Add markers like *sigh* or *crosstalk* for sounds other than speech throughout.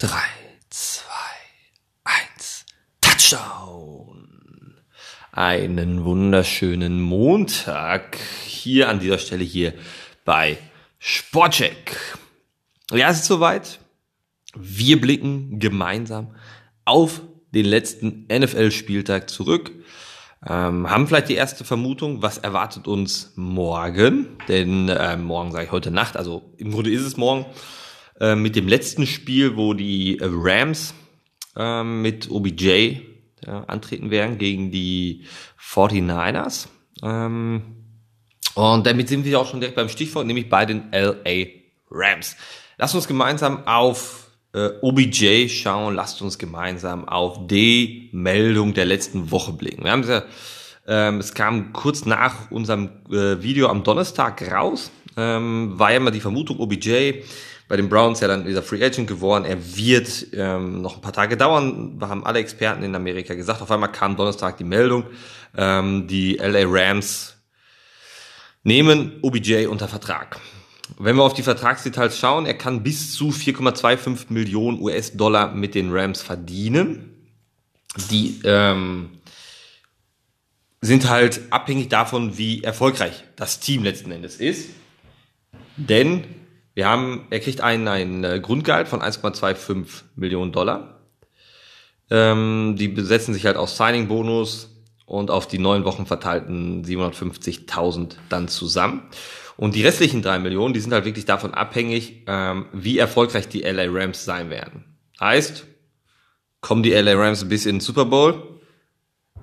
3, 2, 1, Touchdown! Einen wunderschönen Montag hier an dieser Stelle hier bei Sportcheck. Ja, es ist soweit. Wir blicken gemeinsam auf den letzten NFL-Spieltag zurück. Ähm, haben vielleicht die erste Vermutung, was erwartet uns morgen? Denn äh, morgen sage ich heute Nacht, also im Grunde ist es morgen. Äh, mit dem letzten Spiel, wo die äh, Rams äh, mit OBJ antreten werden gegen die 49ers. Ähm, und damit sind wir auch schon direkt beim Stichwort, nämlich bei den LA Rams. Lasst uns gemeinsam auf äh, OBJ schauen, lasst uns gemeinsam auf die Meldung der letzten Woche blicken. Wir haben ja, ähm, es kam kurz nach unserem Video am Donnerstag raus, ähm, war ja immer die Vermutung, OBJ bei den Browns ja dann wieder Free Agent geworden. Er wird ähm, noch ein paar Tage dauern, haben alle Experten in Amerika gesagt. Auf einmal kam Donnerstag die Meldung, ähm, die LA Rams nehmen OBJ unter Vertrag. Wenn wir auf die Vertragsdetails schauen, er kann bis zu 4,25 Millionen US-Dollar mit den Rams verdienen. Die ähm, sind halt abhängig davon, wie erfolgreich das Team letzten Endes ist. Denn wir haben, er kriegt einen, einen äh, Grundgehalt von 1,25 Millionen Dollar. Ähm, die besetzen sich halt aus Signing-Bonus und auf die neun Wochen verteilten 750.000 dann zusammen. Und die restlichen drei Millionen, die sind halt wirklich davon abhängig, ähm, wie erfolgreich die LA Rams sein werden. Heißt, kommen die LA Rams bis in den Super Bowl,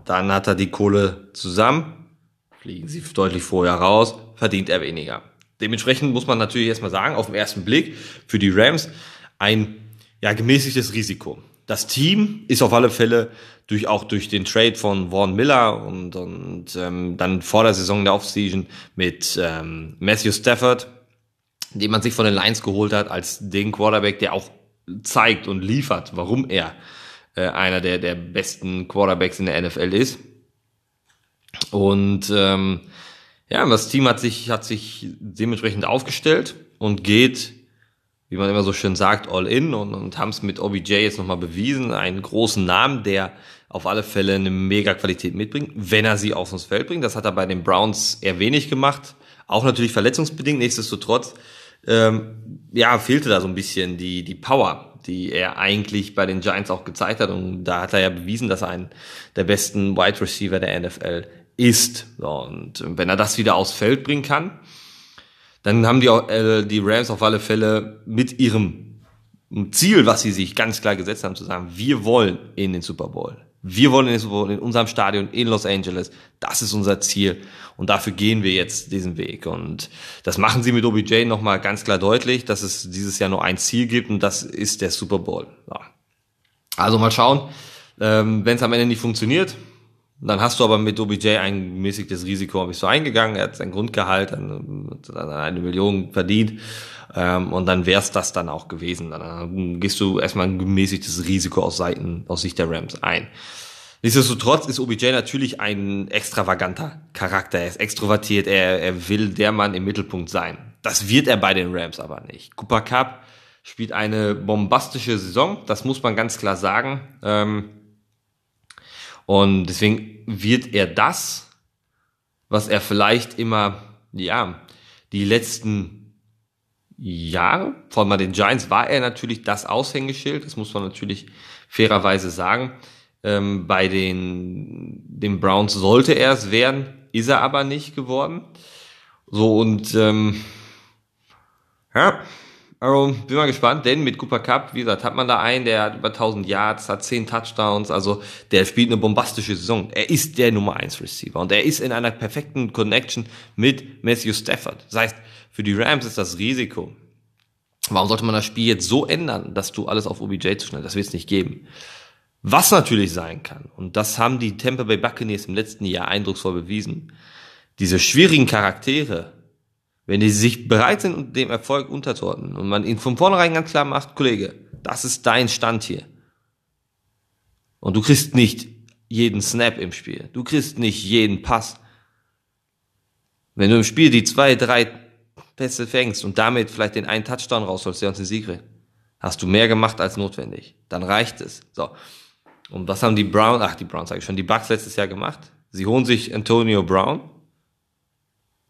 dann hat er die Kohle zusammen, fliegen sie deutlich vorher raus, verdient er weniger. Dementsprechend muss man natürlich erstmal sagen, auf den ersten Blick für die Rams ein ja, gemäßigtes Risiko. Das Team ist auf alle Fälle durch auch durch den Trade von Vaughn Miller und, und ähm, dann vor der Saison der Offseason mit ähm, Matthew Stafford, den man sich von den Lions geholt hat, als den Quarterback, der auch zeigt und liefert, warum er äh, einer der, der besten Quarterbacks in der NFL ist. Und ähm, ja, das Team hat sich, hat sich dementsprechend aufgestellt und geht, wie man immer so schön sagt, all in und, und haben es mit OBJ jetzt nochmal bewiesen. Einen großen Namen, der auf alle Fälle eine mega Qualität mitbringt, wenn er sie aufs Feld bringt. Das hat er bei den Browns eher wenig gemacht. Auch natürlich verletzungsbedingt. Nichtsdestotrotz, ähm, ja, fehlte da so ein bisschen die, die Power, die er eigentlich bei den Giants auch gezeigt hat. Und da hat er ja bewiesen, dass er einen der besten Wide Receiver der NFL ist. Und wenn er das wieder aufs Feld bringen kann, dann haben die, äh, die Rams auf alle Fälle mit ihrem Ziel, was sie sich ganz klar gesetzt haben, zu sagen, wir wollen in den Super Bowl. Wir wollen in den Super Bowl in unserem Stadion in Los Angeles. Das ist unser Ziel. Und dafür gehen wir jetzt diesen Weg. Und das machen sie mit OBJ nochmal ganz klar deutlich, dass es dieses Jahr nur ein Ziel gibt und das ist der Super Bowl. Ja. Also mal schauen. Ähm, Wenn es am Ende nicht funktioniert, dann hast du aber mit OBJ ein gemäßigtes Risiko, bist du eingegangen, er hat sein Grundgehalt, dann eine Million verdient ähm, und dann wär's das dann auch gewesen. Dann gehst du erstmal ein gemäßigtes Risiko aus Seiten, aus Sicht der Rams ein. Nichtsdestotrotz ist OBJ natürlich ein extravaganter Charakter. Er ist extrovertiert, er, er will der Mann im Mittelpunkt sein. Das wird er bei den Rams aber nicht. Cooper Cup spielt eine bombastische Saison, das muss man ganz klar sagen. Ähm, und deswegen wird er das, was er vielleicht immer, ja, die letzten Jahre, von mal den Giants war er natürlich das Aushängeschild, das muss man natürlich fairerweise sagen. Ähm, bei den, den Browns sollte er es werden, ist er aber nicht geworden. So und ähm, ja, also bin mal gespannt, denn mit Cooper Cup, wie gesagt, hat man da einen, der hat über 1000 Yards, hat 10 Touchdowns, also der spielt eine bombastische Saison. Er ist der Nummer 1 Receiver und er ist in einer perfekten Connection mit Matthew Stafford. Das heißt, für die Rams ist das Risiko. Warum sollte man das Spiel jetzt so ändern, dass du alles auf OBJ zu schnell? Das wird es nicht geben. Was natürlich sein kann, und das haben die Tampa Bay Buccaneers im letzten Jahr eindrucksvoll bewiesen, diese schwierigen Charaktere, wenn die sich bereit sind, um dem Erfolg unterzuordnen und man ihnen von vornherein ganz klar macht, Kollege, das ist dein Stand hier. Und du kriegst nicht jeden Snap im Spiel. Du kriegst nicht jeden Pass. Wenn du im Spiel die zwei, drei Pässe fängst und damit vielleicht den einen Touchdown rausholst, der uns den Sieg kriegt, Hast du mehr gemacht als notwendig. Dann reicht es. So. Und was haben die Browns, ach, die Browns sage ich schon, die Bucks letztes Jahr gemacht? Sie holen sich Antonio Brown,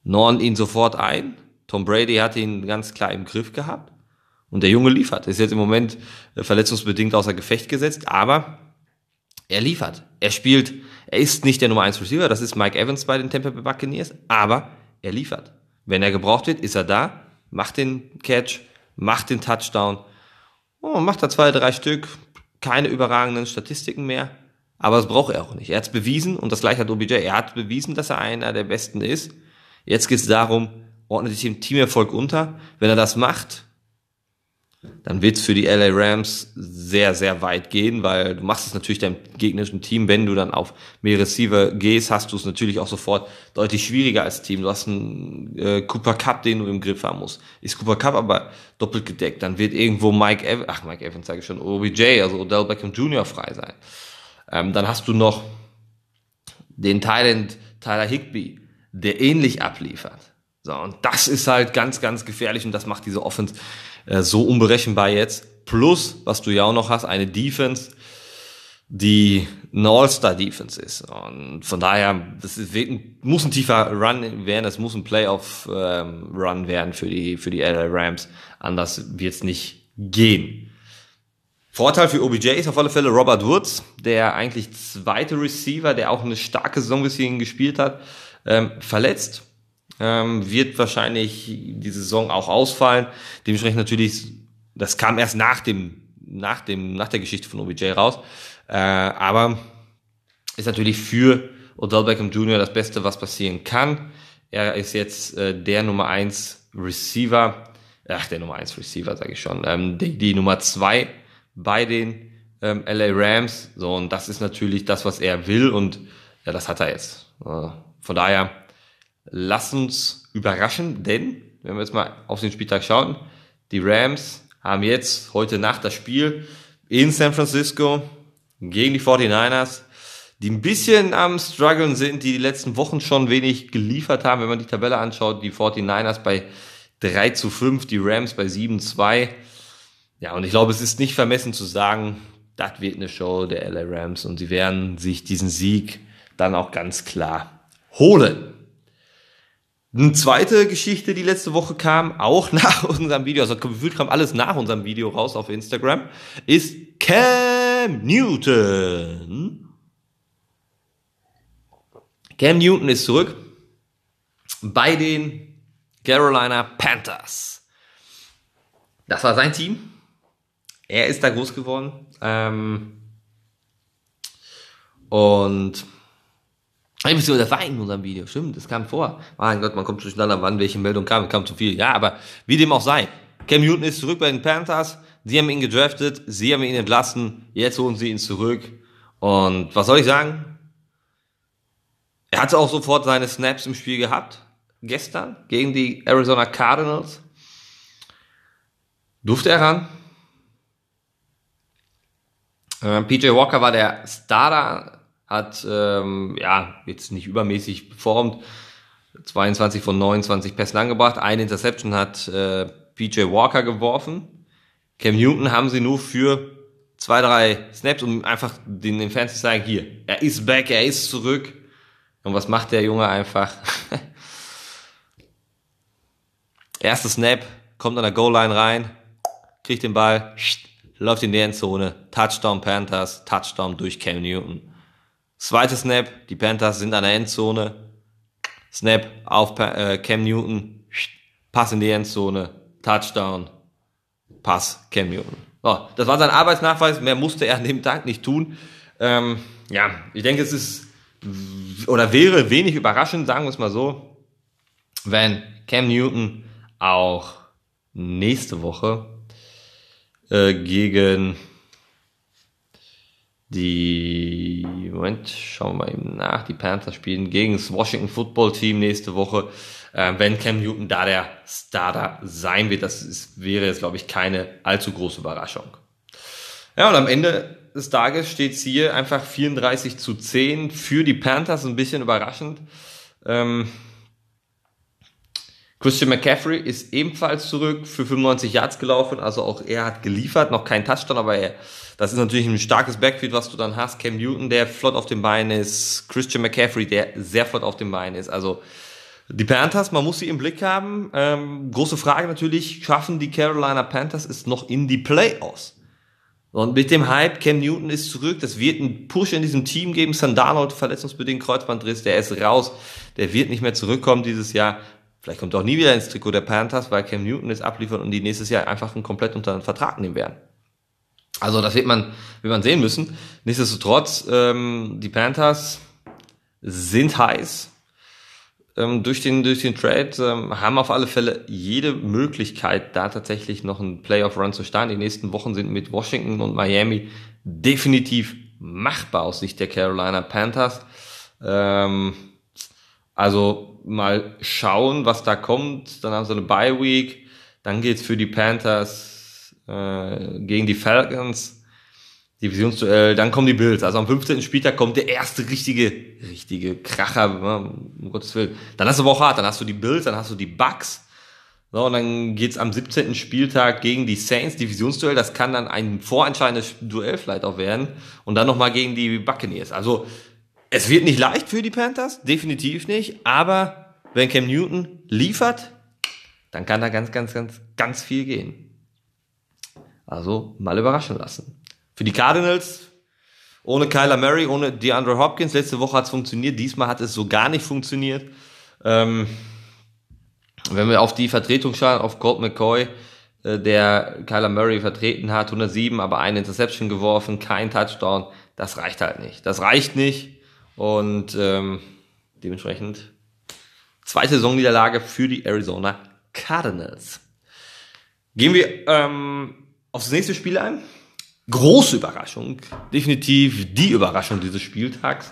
norden ihn sofort ein. Tom Brady hat ihn ganz klar im Griff gehabt. Und der Junge liefert. Ist jetzt im Moment äh, verletzungsbedingt außer Gefecht gesetzt, aber er liefert. Er spielt, er ist nicht der Nummer 1 Receiver, das ist Mike Evans bei den Tampa Bay Buccaneers, aber er liefert. Wenn er gebraucht wird, ist er da, macht den Catch, macht den Touchdown, oh, macht da zwei, drei Stück, keine überragenden Statistiken mehr, aber das braucht er auch nicht. Er hat es bewiesen und das gleiche hat OBJ. Er hat bewiesen, dass er einer der Besten ist. Jetzt geht es darum, ordnet sich im Teamerfolg unter. Wenn er das macht, dann wird es für die LA Rams sehr, sehr weit gehen, weil du machst es natürlich deinem gegnerischen Team, wenn du dann auf mehr Receiver gehst, hast du es natürlich auch sofort deutlich schwieriger als Team. Du hast einen äh, Cooper Cup, den du im Griff haben musst. Ist Cooper Cup aber doppelt gedeckt, dann wird irgendwo Mike Evans, ach Mike Evans sage ich schon, OBJ, also Odell Beckham Jr. frei sein. Ähm, dann hast du noch den Thailand Tyler Higby, der ähnlich abliefert. So, und das ist halt ganz, ganz gefährlich und das macht diese Offense äh, so unberechenbar jetzt. Plus, was du ja auch noch hast, eine Defense, die eine All-Star-Defense ist. Und von daher, das ist, muss ein tiefer Run werden, es muss ein Playoff-Run ähm, werden für die, für die LA Rams. Anders wird es nicht gehen. Vorteil für OBJ ist auf alle Fälle Robert Woods, der eigentlich zweite Receiver, der auch eine starke Saison bis hierhin gespielt hat, ähm, verletzt ähm, wird wahrscheinlich die Saison auch ausfallen. Dementsprechend natürlich, das kam erst nach dem, nach dem, nach der Geschichte von OBJ raus. Äh, aber ist natürlich für Odell Beckham Jr. das Beste, was passieren kann. Er ist jetzt äh, der Nummer eins Receiver, ach, der Nummer eins Receiver, sage ich schon, ähm, die, die Nummer zwei bei den ähm, LA Rams. So, und das ist natürlich das, was er will und ja, das hat er jetzt. Äh, von daher Lass uns überraschen, denn, wenn wir jetzt mal auf den Spieltag schauen, die Rams haben jetzt heute Nacht das Spiel in San Francisco gegen die 49ers, die ein bisschen am struggeln sind, die die letzten Wochen schon wenig geliefert haben, wenn man die Tabelle anschaut, die 49ers bei 3 zu 5, die Rams bei 7 zu 2. Ja, und ich glaube, es ist nicht vermessen zu sagen, das wird eine Show der LA Rams und sie werden sich diesen Sieg dann auch ganz klar holen. Eine zweite Geschichte, die letzte Woche kam, auch *laughs* nach unserem Video, also gefühlt kam alles nach unserem Video raus auf Instagram, ist Cam Newton. Cam Newton ist zurück bei den Carolina Panthers. Das war sein Team. Er ist da groß geworden. Ähm, und ich muss sogar weinen in unserem Video. Stimmt, das kam vor. Mein Gott, man kommt durcheinander, wann welche Meldung kam. Kam zu viel. Ja, aber wie dem auch sei. Cam Newton ist zurück bei den Panthers. Sie haben ihn gedraftet. Sie haben ihn entlassen. Jetzt holen sie ihn zurück. Und was soll ich sagen? Er hatte auch sofort seine Snaps im Spiel gehabt. Gestern gegen die Arizona Cardinals. Durfte er ran. Äh, PJ Walker war der Starter hat ähm, ja jetzt nicht übermäßig performt. 22 von 29 Pässen angebracht. Eine Interception hat äh, PJ Walker geworfen. Cam Newton haben sie nur für zwei, drei Snaps, um einfach den, den Fans zu zeigen, hier, er ist back, er ist zurück. Und was macht der Junge einfach? *laughs* Erster Snap, kommt an der Goal-Line rein, kriegt den Ball, läuft in die Endzone, Touchdown Panthers, Touchdown durch Cam Newton. Zweite Snap, die Panthers sind an der Endzone. Snap auf äh, Cam Newton, Pass in die Endzone, Touchdown, Pass Cam Newton. Oh, das war sein Arbeitsnachweis, mehr musste er an dem Tag nicht tun. Ähm, ja, ich denke, es ist oder wäre wenig überraschend, sagen wir es mal so, wenn Cam Newton auch nächste Woche äh, gegen die, Moment, schauen wir eben nach, die Panthers spielen gegen das Washington Football Team nächste Woche. Äh, wenn Cam Newton da der Starter sein wird, das ist, wäre jetzt, glaube ich, keine allzu große Überraschung. Ja, und am Ende des Tages steht es hier einfach 34 zu 10 für die Panthers, ein bisschen überraschend. Ähm, Christian McCaffrey ist ebenfalls zurück für 95 Yards gelaufen, also auch er hat geliefert, noch kein Touchdown, aber er, das ist natürlich ein starkes Backfield, was du dann hast. Cam Newton, der flott auf dem Bein ist, Christian McCaffrey, der sehr flott auf dem Bein ist. Also die Panthers, man muss sie im Blick haben. Ähm, große Frage natürlich, schaffen die Carolina Panthers es noch in die Playoffs? Und mit dem Hype, Cam Newton ist zurück, das wird einen Push in diesem Team geben. Sandarnold verletzungsbedingt Kreuzbandriss, der ist raus, der wird nicht mehr zurückkommen dieses Jahr. Vielleicht kommt er auch nie wieder ins Trikot der Panthers, weil Cam Newton es abliefert und die nächstes Jahr einfach einen komplett unter einen Vertrag nehmen werden. Also das wird man, wird man sehen müssen. Nichtsdestotrotz, ähm, die Panthers sind heiß ähm, durch den durch den Trade, ähm, haben auf alle Fälle jede Möglichkeit, da tatsächlich noch einen Playoff-Run zu starten. Die nächsten Wochen sind mit Washington und Miami definitiv machbar aus Sicht der Carolina Panthers. Ähm, also mal schauen, was da kommt. Dann haben sie eine Bye Week. Dann geht's für die Panthers äh, gegen die Falcons. Divisionsduell, dann kommen die Bills. Also am 15. Spieltag kommt der erste richtige, richtige Kracher, ne, um Gottes Willen. Dann hast du aber auch hart, dann hast du die Bills, dann hast du die Bucks. So, und dann geht's am 17. Spieltag gegen die Saints, Divisionsduell. Das kann dann ein vorentscheidendes Duell vielleicht auch werden. Und dann nochmal gegen die Buccaneers. Also, es wird nicht leicht für die Panthers, definitiv nicht. Aber wenn Cam Newton liefert, dann kann da ganz, ganz, ganz, ganz viel gehen. Also, mal überraschen lassen. Für die Cardinals, ohne Kyler Murray, ohne DeAndre Hopkins, letzte Woche hat es funktioniert, diesmal hat es so gar nicht funktioniert. Ähm, wenn wir auf die Vertretung schauen, auf Colt McCoy, äh, der Kyler Murray vertreten hat, 107, aber eine Interception geworfen, kein Touchdown, das reicht halt nicht. Das reicht nicht und ähm, dementsprechend zweite Saisonniederlage für die Arizona Cardinals. Gehen wir ähm, aufs nächste Spiel ein große Überraschung, definitiv die Überraschung dieses Spieltags.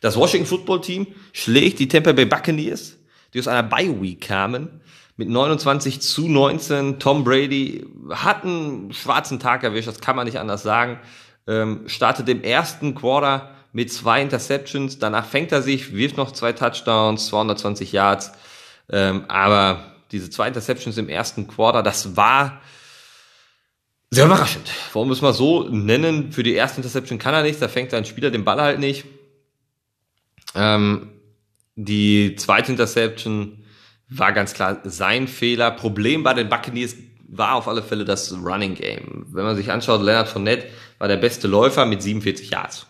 Das Washington Football Team schlägt die Tampa Bay Buccaneers, die aus einer Bye Week kamen, mit 29 zu 19. Tom Brady hat einen schwarzen Tag erwischt, das kann man nicht anders sagen. Ähm, startet im ersten Quarter mit zwei Interceptions, danach fängt er sich, wirft noch zwei Touchdowns, 220 Yards, ähm, aber diese zwei Interceptions im ersten Quarter, das war sehr überraschend. Warum es mal so nennen? Für die erste Interception kann er nicht, da fängt sein Spieler den Ball halt nicht. Ähm, die zweite Interception war ganz klar sein Fehler. Problem bei den Buccaneers war auf alle Fälle das Running Game. Wenn man sich anschaut, Leonard Fournette war der beste Läufer mit 47 Yards.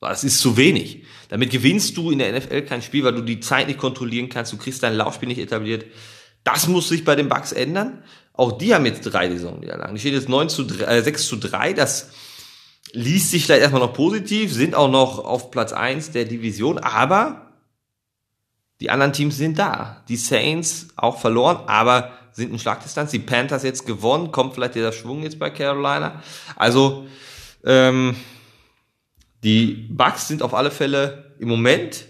Das ist zu wenig. Damit gewinnst du in der NFL kein Spiel, weil du die Zeit nicht kontrollieren kannst. Du kriegst dein Laufspiel nicht etabliert. Das muss sich bei den Bucks ändern. Auch die haben jetzt drei Saisonniederlagen. Die steht jetzt 9 zu 3, äh, 6 zu 3. Das liest sich vielleicht erstmal noch positiv, sind auch noch auf Platz 1 der Division, aber die anderen Teams sind da. Die Saints auch verloren, aber sind in Schlagdistanz. Die Panthers jetzt gewonnen, kommt vielleicht dieser Schwung jetzt bei Carolina. Also ähm, die Bucks sind auf alle Fälle im Moment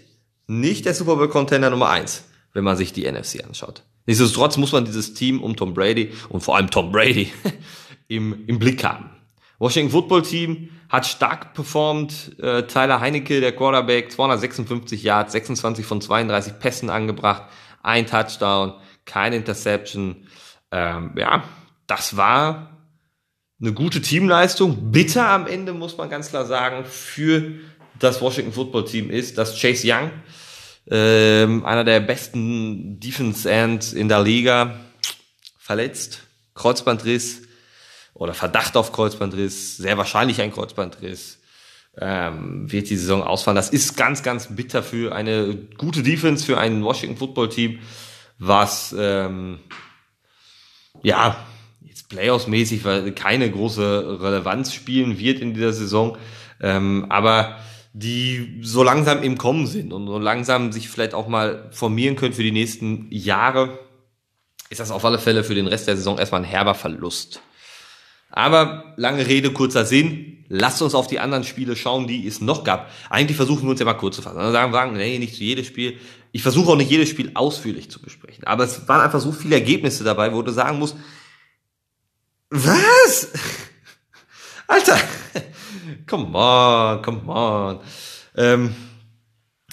nicht der Super Bowl Contender Nummer 1, wenn man sich die NFC anschaut. Nichtsdestotrotz muss man dieses Team um Tom Brady und vor allem Tom Brady *laughs* im, im Blick haben. Washington Football Team hat stark performt. Äh, Tyler Heinecke, der Quarterback, 256 Yards, 26 von 32 Pässen angebracht, ein Touchdown, keine Interception. Ähm, ja, das war eine gute Teamleistung. Bitter am Ende, muss man ganz klar sagen, für das Washington Football Team ist, dass Chase Young ähm, einer der besten Defense Ends in der Liga, verletzt, Kreuzbandriss oder Verdacht auf Kreuzbandriss, sehr wahrscheinlich ein Kreuzbandriss, ähm, wird die Saison ausfallen. Das ist ganz, ganz bitter für eine gute Defense, für ein Washington Football Team, was ähm, ja Playoffs-mäßig keine große Relevanz spielen wird in dieser Saison, ähm, aber die so langsam im Kommen sind und so langsam sich vielleicht auch mal formieren können für die nächsten Jahre, ist das auf alle Fälle für den Rest der Saison erstmal ein herber Verlust. Aber lange Rede, kurzer Sinn. Lasst uns auf die anderen Spiele schauen, die es noch gab. Eigentlich versuchen wir uns ja mal kurz zu fassen. Also sagen, sagen, nee, nicht zu jedes Spiel. Ich versuche auch nicht jedes Spiel ausführlich zu besprechen. Aber es waren einfach so viele Ergebnisse dabei, wo du sagen musst, was? Alter, come on, come on. Ähm,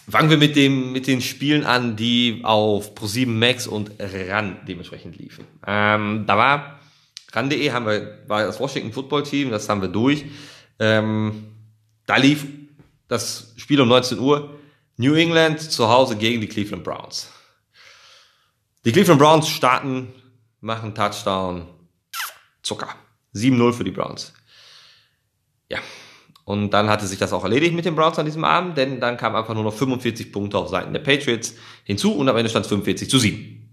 Fangen wir mit, dem, mit den Spielen an, die auf Pro7 Max und RAN dementsprechend liefen. Ähm, da war RAN.de haben wir, war das Washington Football Team, das haben wir durch. Ähm, da lief das Spiel um 19 Uhr. New England zu Hause gegen die Cleveland Browns. Die Cleveland Browns starten, machen Touchdown, Zucker. 7-0 für die Browns. Ja, und dann hatte sich das auch erledigt mit den Browns an diesem Abend, denn dann kamen einfach nur noch 45 Punkte auf Seiten der Patriots hinzu und am Ende stand es 45 zu 7.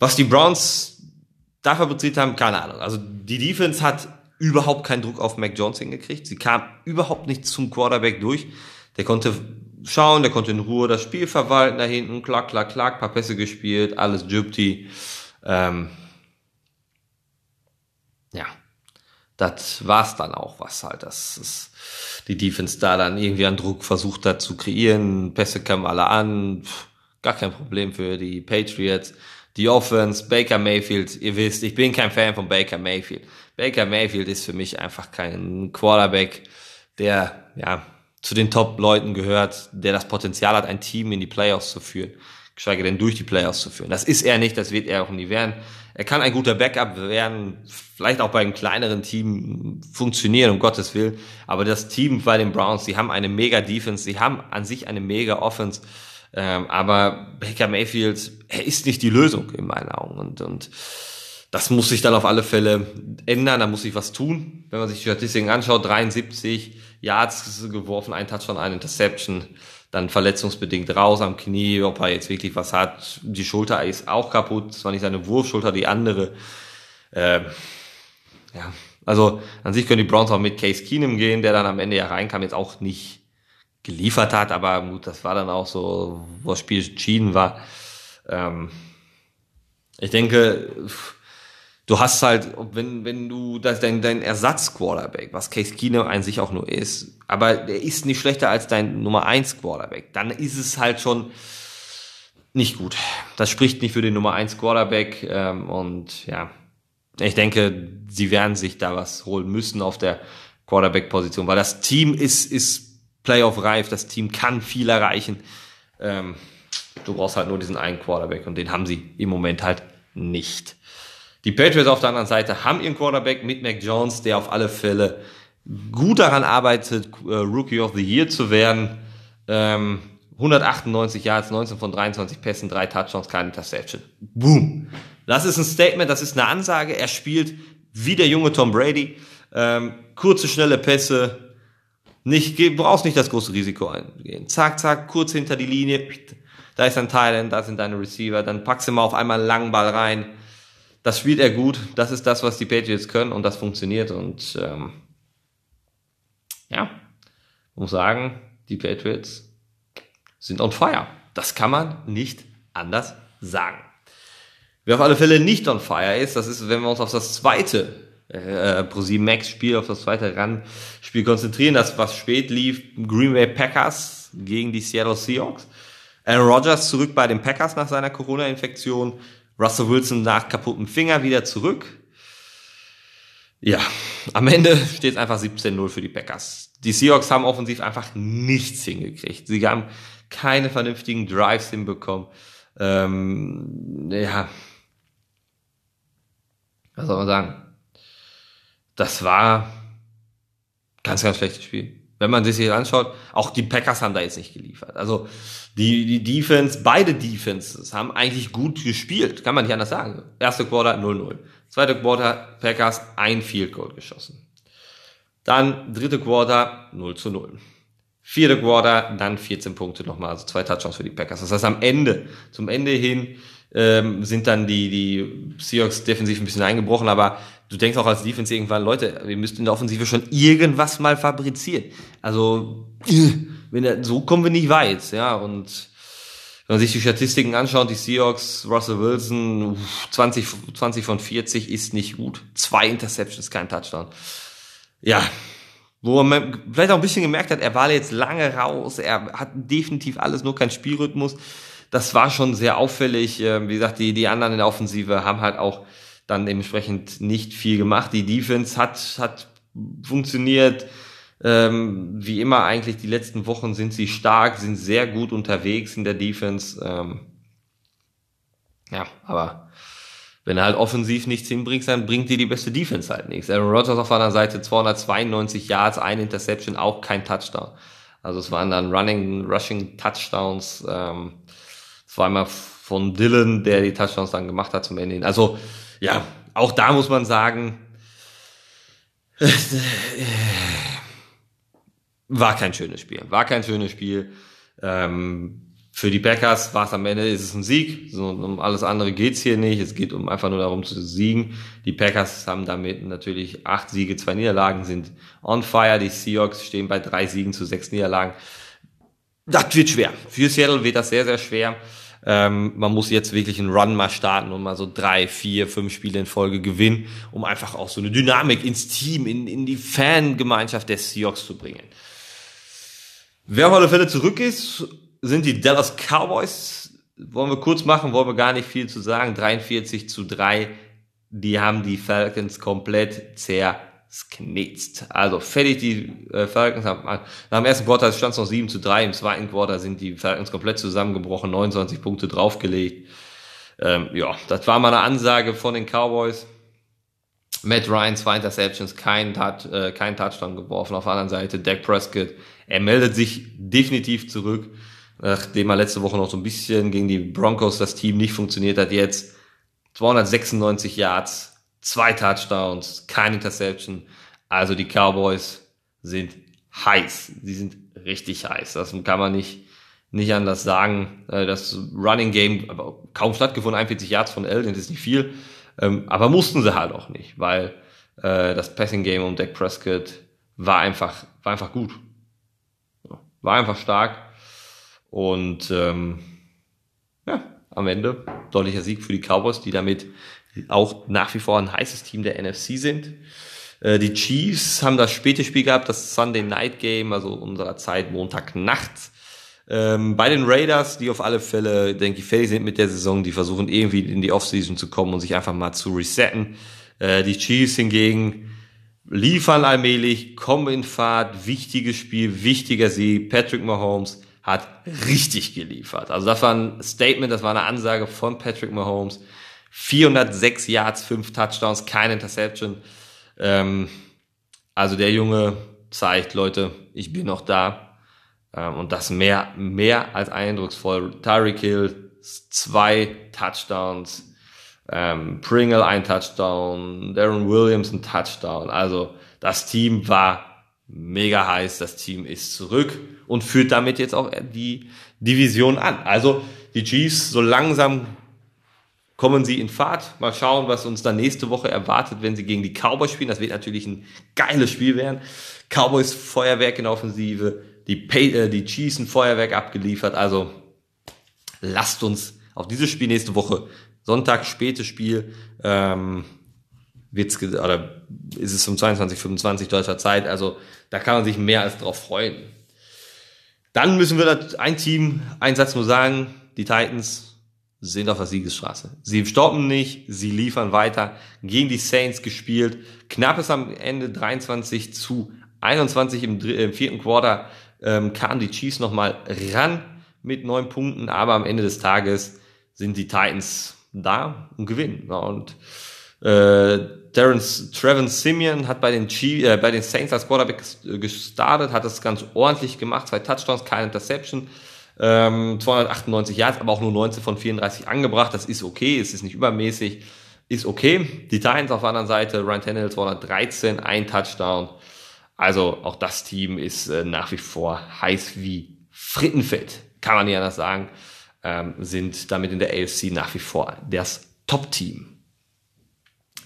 Was die Browns da fabriziert haben, keine Ahnung. Also die Defense hat überhaupt keinen Druck auf Mac Jones hingekriegt. Sie kam überhaupt nicht zum Quarterback durch. Der konnte schauen, der konnte in Ruhe das Spiel verwalten da hinten, klack, klack, klack, paar Pässe gespielt, alles Gypty. Ähm, ja, das war's dann auch, was halt das ist, die Defense da dann irgendwie an Druck versucht hat zu kreieren. Pässe kamen alle an, Pff, gar kein Problem für die Patriots. Die Offense, Baker Mayfield, ihr wisst, ich bin kein Fan von Baker Mayfield. Baker Mayfield ist für mich einfach kein Quarterback, der ja zu den Top-Leuten gehört, der das Potenzial hat, ein Team in die Playoffs zu führen, geschweige denn durch die Playoffs zu führen. Das ist er nicht, das wird er auch nie werden. Er kann ein guter Backup werden, vielleicht auch bei einem kleineren Team funktionieren, um Gottes Willen. Aber das Team bei den Browns, die haben eine mega Defense, sie haben an sich eine mega Offense. Ähm, aber Baker Mayfield, er ist nicht die Lösung in meinen Augen. Und, und das muss sich dann auf alle Fälle ändern, da muss sich was tun. Wenn man sich die Statistiken anschaut, 73 Yards geworfen, ein Touchdown, ein Interception dann verletzungsbedingt raus am Knie, ob er jetzt wirklich was hat. Die Schulter ist auch kaputt, zwar nicht seine Wurfschulter, die andere. Äh, ja, also an sich können die Browns auch mit Case Keenum gehen, der dann am Ende ja reinkam, jetzt auch nicht geliefert hat, aber gut, das war dann auch so, wo das Spiel entschieden war. Ähm, ich denke, du hast halt, wenn, wenn du das, dein, dein Ersatz-Quarterback, was Case Keenum an sich auch nur ist, aber der ist nicht schlechter als dein Nummer 1 Quarterback, dann ist es halt schon nicht gut. Das spricht nicht für den Nummer 1 Quarterback ähm, und ja, ich denke, sie werden sich da was holen müssen auf der Quarterback-Position, weil das Team ist, ist Playoff-reif, das Team kann viel erreichen. Ähm, du brauchst halt nur diesen einen Quarterback und den haben sie im Moment halt nicht. Die Patriots auf der anderen Seite haben ihren Quarterback mit Mac Jones, der auf alle Fälle gut daran arbeitet, äh, Rookie of the Year zu werden. Ähm, 198 Yards, 19 von 23 Pässen, drei Touchdowns, keine Interception. Boom. Das ist ein Statement, das ist eine Ansage. Er spielt wie der junge Tom Brady. Ähm, kurze, schnelle Pässe. Nicht, brauchst nicht das große Risiko eingehen. Zack, zack, kurz hinter die Linie. Da ist ein Thailand, da sind deine Receiver. Dann packst du mal auf einmal einen langen Ball rein das spielt er gut. Das ist das, was die Patriots können und das funktioniert. Und ähm, ja, muss sagen, die Patriots sind on fire. Das kann man nicht anders sagen. Wer auf alle Fälle nicht on fire ist, das ist, wenn wir uns auf das zweite äh, ProSieben Max Spiel, auf das zweite Run-Spiel konzentrieren, das was spät lief, Green Bay Packers gegen die Seattle Seahawks. Aaron Rodgers zurück bei den Packers nach seiner Corona-Infektion. Russell Wilson nach kaputtem Finger wieder zurück. Ja, am Ende steht es einfach 17-0 für die Packers. Die Seahawks haben offensiv einfach nichts hingekriegt. Sie haben keine vernünftigen Drives hinbekommen. Ähm, ja, was soll man sagen? Das war ganz, ganz schlechtes Spiel wenn man sich das anschaut, auch die Packers haben da jetzt nicht geliefert. Also die, die Defense, beide Defenses haben eigentlich gut gespielt, kann man nicht anders sagen. Erste Quarter 0-0. Zweite Quarter Packers ein Field Goal geschossen. Dann dritte Quarter 0 zu 0. Vierte Quarter, dann 14 Punkte nochmal, also zwei Touchdowns für die Packers. Das heißt, am Ende, zum Ende hin, ähm, sind dann die, die Seahawks defensiv ein bisschen eingebrochen, aber du denkst auch als Defense irgendwann, Leute, wir müssten in der Offensive schon irgendwas mal fabrizieren. Also, wenn, so kommen wir nicht weit, ja, und wenn man sich die Statistiken anschaut, die Seahawks, Russell Wilson, 20, 20 von 40 ist nicht gut. Zwei Interceptions, kein Touchdown. Ja, wo man vielleicht auch ein bisschen gemerkt hat, er war jetzt lange raus, er hat definitiv alles, nur kein Spielrhythmus. Das war schon sehr auffällig. Ähm, wie gesagt, die, die anderen in der Offensive haben halt auch dann dementsprechend nicht viel gemacht. Die Defense hat, hat funktioniert. Ähm, wie immer eigentlich die letzten Wochen sind sie stark, sind sehr gut unterwegs in der Defense. Ähm, ja, aber wenn er halt offensiv nichts hinbringt, dann bringt dir die beste Defense halt nichts. Aaron Rodgers auf einer Seite 292 Yards, ein Interception, auch kein Touchdown. Also es waren dann Running, Rushing Touchdowns. Ähm, zweimal von Dylan, der die Touchdowns dann gemacht hat zum Ende hin. Also ja, auch da muss man sagen, war kein schönes Spiel. War kein schönes Spiel. Ähm, für die Packers war es am Ende, ist es ein Sieg. So, um alles andere geht's hier nicht. Es geht um einfach nur darum zu siegen. Die Packers haben damit natürlich acht Siege, zwei Niederlagen, sind on fire. Die Seahawks stehen bei drei Siegen zu sechs Niederlagen. Das wird schwer. Für Seattle wird das sehr, sehr schwer. Ähm, man muss jetzt wirklich einen Run mal starten und mal so drei, vier, fünf Spiele in Folge gewinnen, um einfach auch so eine Dynamik ins Team, in, in die Fangemeinschaft der Seahawks zu bringen. Wer auf alle Fälle zurück ist, sind die Dallas Cowboys. Wollen wir kurz machen, wollen wir gar nicht viel zu sagen. 43 zu 3. Die haben die Falcons komplett zerknetzt. Also fertig, die äh, Falcons haben, nach dem ersten Quarter stand es noch 7 zu 3. Im zweiten Quarter sind die Falcons komplett zusammengebrochen, 29 Punkte draufgelegt. Ähm, ja, das war mal eine Ansage von den Cowboys. Matt Ryan, zwei Interceptions, kein, Touch, äh, kein Touchdown geworfen. Auf der anderen Seite Dak Prescott, er meldet sich definitiv zurück nachdem er letzte Woche noch so ein bisschen gegen die Broncos das Team nicht funktioniert hat, jetzt 296 Yards, zwei Touchdowns, kein Interception. Also die Cowboys sind heiß. Sie sind richtig heiß. Das kann man nicht, nicht anders sagen. Äh, das Running Game aber kaum stattgefunden, 41 Yards von Elden, das ist nicht viel. Ähm, aber mussten sie halt auch nicht, weil äh, das Passing Game um Dak Prescott war einfach, war einfach gut. War einfach stark. Und ähm, ja, am Ende deutlicher Sieg für die Cowboys, die damit auch nach wie vor ein heißes Team der NFC sind. Äh, die Chiefs haben das späte Spiel gehabt, das Sunday Night Game, also unserer Zeit Montagnacht. Ähm, bei den Raiders, die auf alle Fälle, denke ich, fertig sind mit der Saison, die versuchen irgendwie in die Offseason zu kommen und sich einfach mal zu resetten. Äh, die Chiefs hingegen liefern allmählich, kommen in Fahrt, wichtiges Spiel, wichtiger Sieg. Patrick Mahomes hat richtig geliefert. Also das war ein Statement, das war eine Ansage von Patrick Mahomes. 406 Yards, 5 Touchdowns, keine Interception. Ähm, also der Junge zeigt, Leute, ich bin noch da. Ähm, und das mehr, mehr als eindrucksvoll. Tyreek Hill, zwei Touchdowns. Ähm, Pringle ein Touchdown. Darren Williams ein Touchdown. Also das Team war mega heiß. Das Team ist zurück und führt damit jetzt auch die Division an. Also die Chiefs, so langsam kommen sie in Fahrt. Mal schauen, was uns dann nächste Woche erwartet, wenn sie gegen die Cowboys spielen. Das wird natürlich ein geiles Spiel werden. Cowboys Feuerwerk in Offensive, die, Pay äh, die Chiefs ein Feuerwerk abgeliefert. Also lasst uns auf dieses Spiel nächste Woche, Sonntag, spätes Spiel, ähm, wird's, oder ist es um 22, 25 deutscher Zeit. Also da kann man sich mehr als drauf freuen. Dann müssen wir ein Team, einen Satz nur sagen, die Titans sind auf der Siegesstraße. Sie stoppen nicht, sie liefern weiter, gegen die Saints gespielt. Knapp ist am Ende 23 zu 21 im, im vierten Quarter ähm, kamen die Chiefs nochmal ran mit neun Punkten, aber am Ende des Tages sind die Titans da und gewinnen. Und äh, Terence Trevin Simeon hat bei den, G äh, bei den Saints als Quarterback gestartet, hat das ganz ordentlich gemacht, zwei Touchdowns, keine Interception, ähm, 298 Yards, aber auch nur 19 von 34 angebracht. Das ist okay, es ist nicht übermäßig, ist okay. Die Titans auf der anderen Seite, Ryan Tannehill 213, ein Touchdown. Also auch das Team ist äh, nach wie vor heiß wie Frittenfett, kann man nicht anders sagen, ähm, sind damit in der AFC nach wie vor das Top-Team.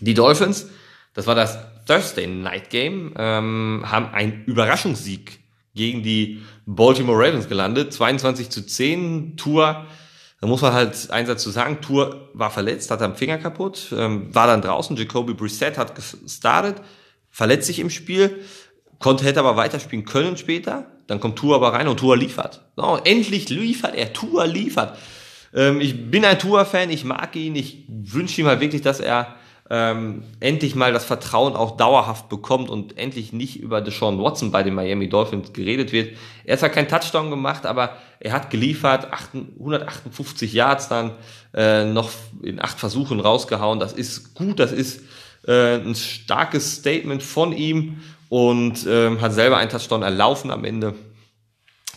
Die Dolphins, das war das Thursday Night Game, ähm, haben einen Überraschungssieg gegen die Baltimore Ravens gelandet. 22 zu 10. Tour, da muss man halt eins dazu sagen, Tour war verletzt, hat am Finger kaputt, ähm, war dann draußen. Jacoby Brissett hat gestartet, verletzt sich im Spiel, konnte, hätte aber weiterspielen können später. Dann kommt Tour aber rein und Tour liefert. So, endlich liefert er, Tour liefert. Ähm, ich bin ein Tour-Fan, ich mag ihn, ich wünsche ihm halt wirklich, dass er ähm, endlich mal das Vertrauen auch dauerhaft bekommt und endlich nicht über Deshaun Watson bei den Miami Dolphins geredet wird. Er hat zwar keinen Touchdown gemacht, aber er hat geliefert, 158 Yards dann äh, noch in acht Versuchen rausgehauen. Das ist gut, das ist äh, ein starkes Statement von ihm und ähm, hat selber einen Touchdown erlaufen am Ende.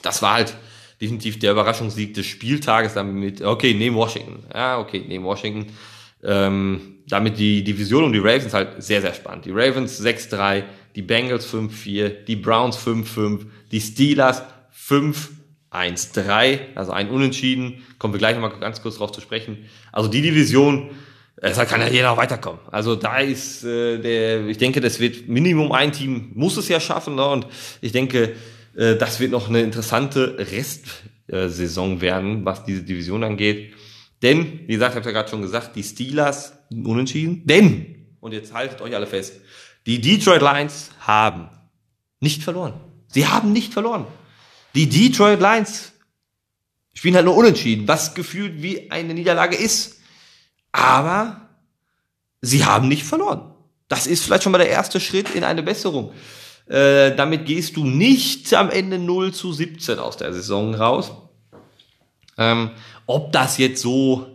Das war halt definitiv der Überraschungssieg des Spieltages damit, okay, neben Washington. Ja, okay, neben Washington. Ähm, damit die Division um die Ravens halt sehr, sehr spannend. Die Ravens 6-3, die Bengals 5-4, die Browns 5-5, die Steelers 5-1-3, also ein Unentschieden. Kommen wir gleich nochmal ganz kurz drauf zu sprechen. Also die Division, deshalb kann ja jeder auch weiterkommen. Also da ist äh, der, ich denke, das wird Minimum ein Team muss es ja schaffen. Ne? Und ich denke, äh, das wird noch eine interessante Restsaison werden, was diese Division angeht. Denn, wie gesagt, ich habe ja gerade schon gesagt, die Steelers unentschieden. Denn, und jetzt haltet euch alle fest, die Detroit Lions haben nicht verloren. Sie haben nicht verloren. Die Detroit Lions spielen halt nur unentschieden, was gefühlt wie eine Niederlage ist. Aber sie haben nicht verloren. Das ist vielleicht schon mal der erste Schritt in eine Besserung. Äh, damit gehst du nicht am Ende 0 zu 17 aus der Saison raus. Ähm, ob das jetzt so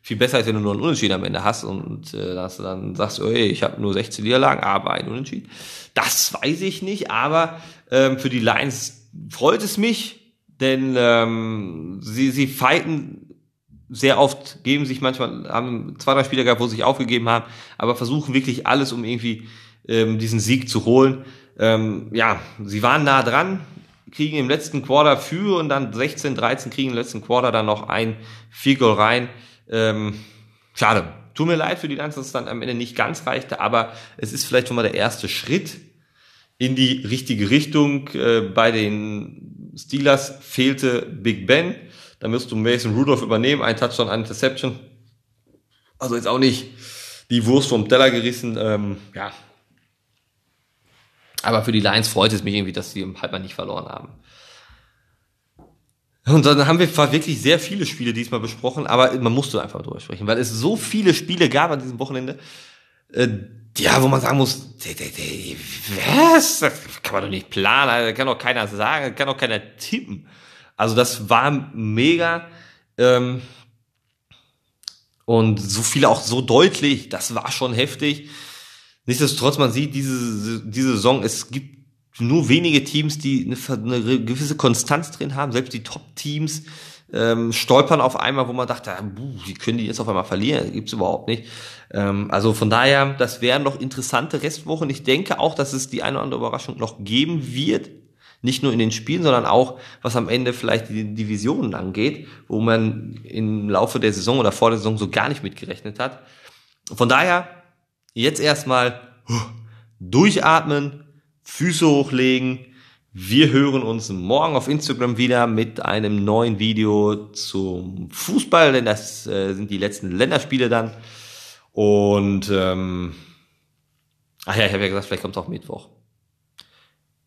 viel besser ist, wenn du nur ein Unentschieden am Ende hast und äh, dass du dann sagst, hey, ich habe nur 16 Niederlagen, aber ein Unentschieden. Das weiß ich nicht, aber ähm, für die Lions freut es mich, denn ähm, sie, sie fighten sehr oft, geben sich manchmal, haben zwei, drei Spieler gehabt, wo sie sich aufgegeben haben, aber versuchen wirklich alles, um irgendwie ähm, diesen Sieg zu holen ähm, ja, sie waren nah dran, kriegen im letzten Quarter für und dann 16, 13 kriegen im letzten Quarter dann noch ein Field Goal rein. Ähm, schade. Tut mir leid für die Lions, dass es dann am Ende nicht ganz reichte, aber es ist vielleicht schon mal der erste Schritt in die richtige Richtung. Äh, bei den Steelers fehlte Big Ben. Da müsst du Mason Rudolph übernehmen, ein Touchdown, eine Interception. Also jetzt auch nicht die Wurst vom Teller gerissen. Ähm, ja, aber für die Lions freut es mich irgendwie, dass sie im Halbmann nicht verloren haben. Und dann haben wir wirklich sehr viele Spiele diesmal besprochen, aber man musste einfach drüber sprechen, weil es so viele Spiele gab an diesem Wochenende, äh, ja, wo man sagen muss, was? Das kann man doch nicht planen, das kann doch keiner sagen, kann doch keiner tippen. Also das war mega. Ähm, und so viele auch so deutlich, das war schon heftig. Nichtsdestotrotz, man sieht diese, diese Saison, es gibt nur wenige Teams, die eine, eine gewisse Konstanz drin haben. Selbst die Top-Teams ähm, stolpern auf einmal, wo man dachte, ah, buh, wie können die jetzt auf einmal verlieren? Gibt's überhaupt nicht. Ähm, also von daher, das wären noch interessante Restwochen. Ich denke auch, dass es die eine oder andere Überraschung noch geben wird. Nicht nur in den Spielen, sondern auch, was am Ende vielleicht die Divisionen angeht, wo man im Laufe der Saison oder vor der Saison so gar nicht mitgerechnet hat. Von daher, Jetzt erstmal durchatmen, Füße hochlegen. Wir hören uns morgen auf Instagram wieder mit einem neuen Video zum Fußball, denn das äh, sind die letzten Länderspiele dann. Und ähm, ach ja, ich habe ja gesagt, vielleicht kommt es auch Mittwoch.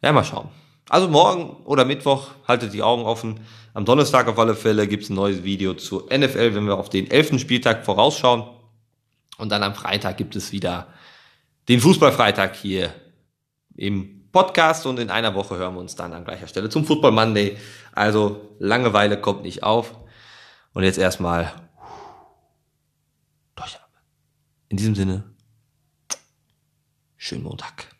Ja, mal schauen. Also morgen oder Mittwoch haltet die Augen offen. Am Donnerstag auf alle Fälle gibt's ein neues Video zur NFL, wenn wir auf den elften Spieltag vorausschauen. Und dann am Freitag gibt es wieder den Fußballfreitag hier im Podcast und in einer Woche hören wir uns dann an gleicher Stelle zum Football Monday. Also Langeweile kommt nicht auf. Und jetzt erstmal durchatmen. In diesem Sinne, schönen Montag.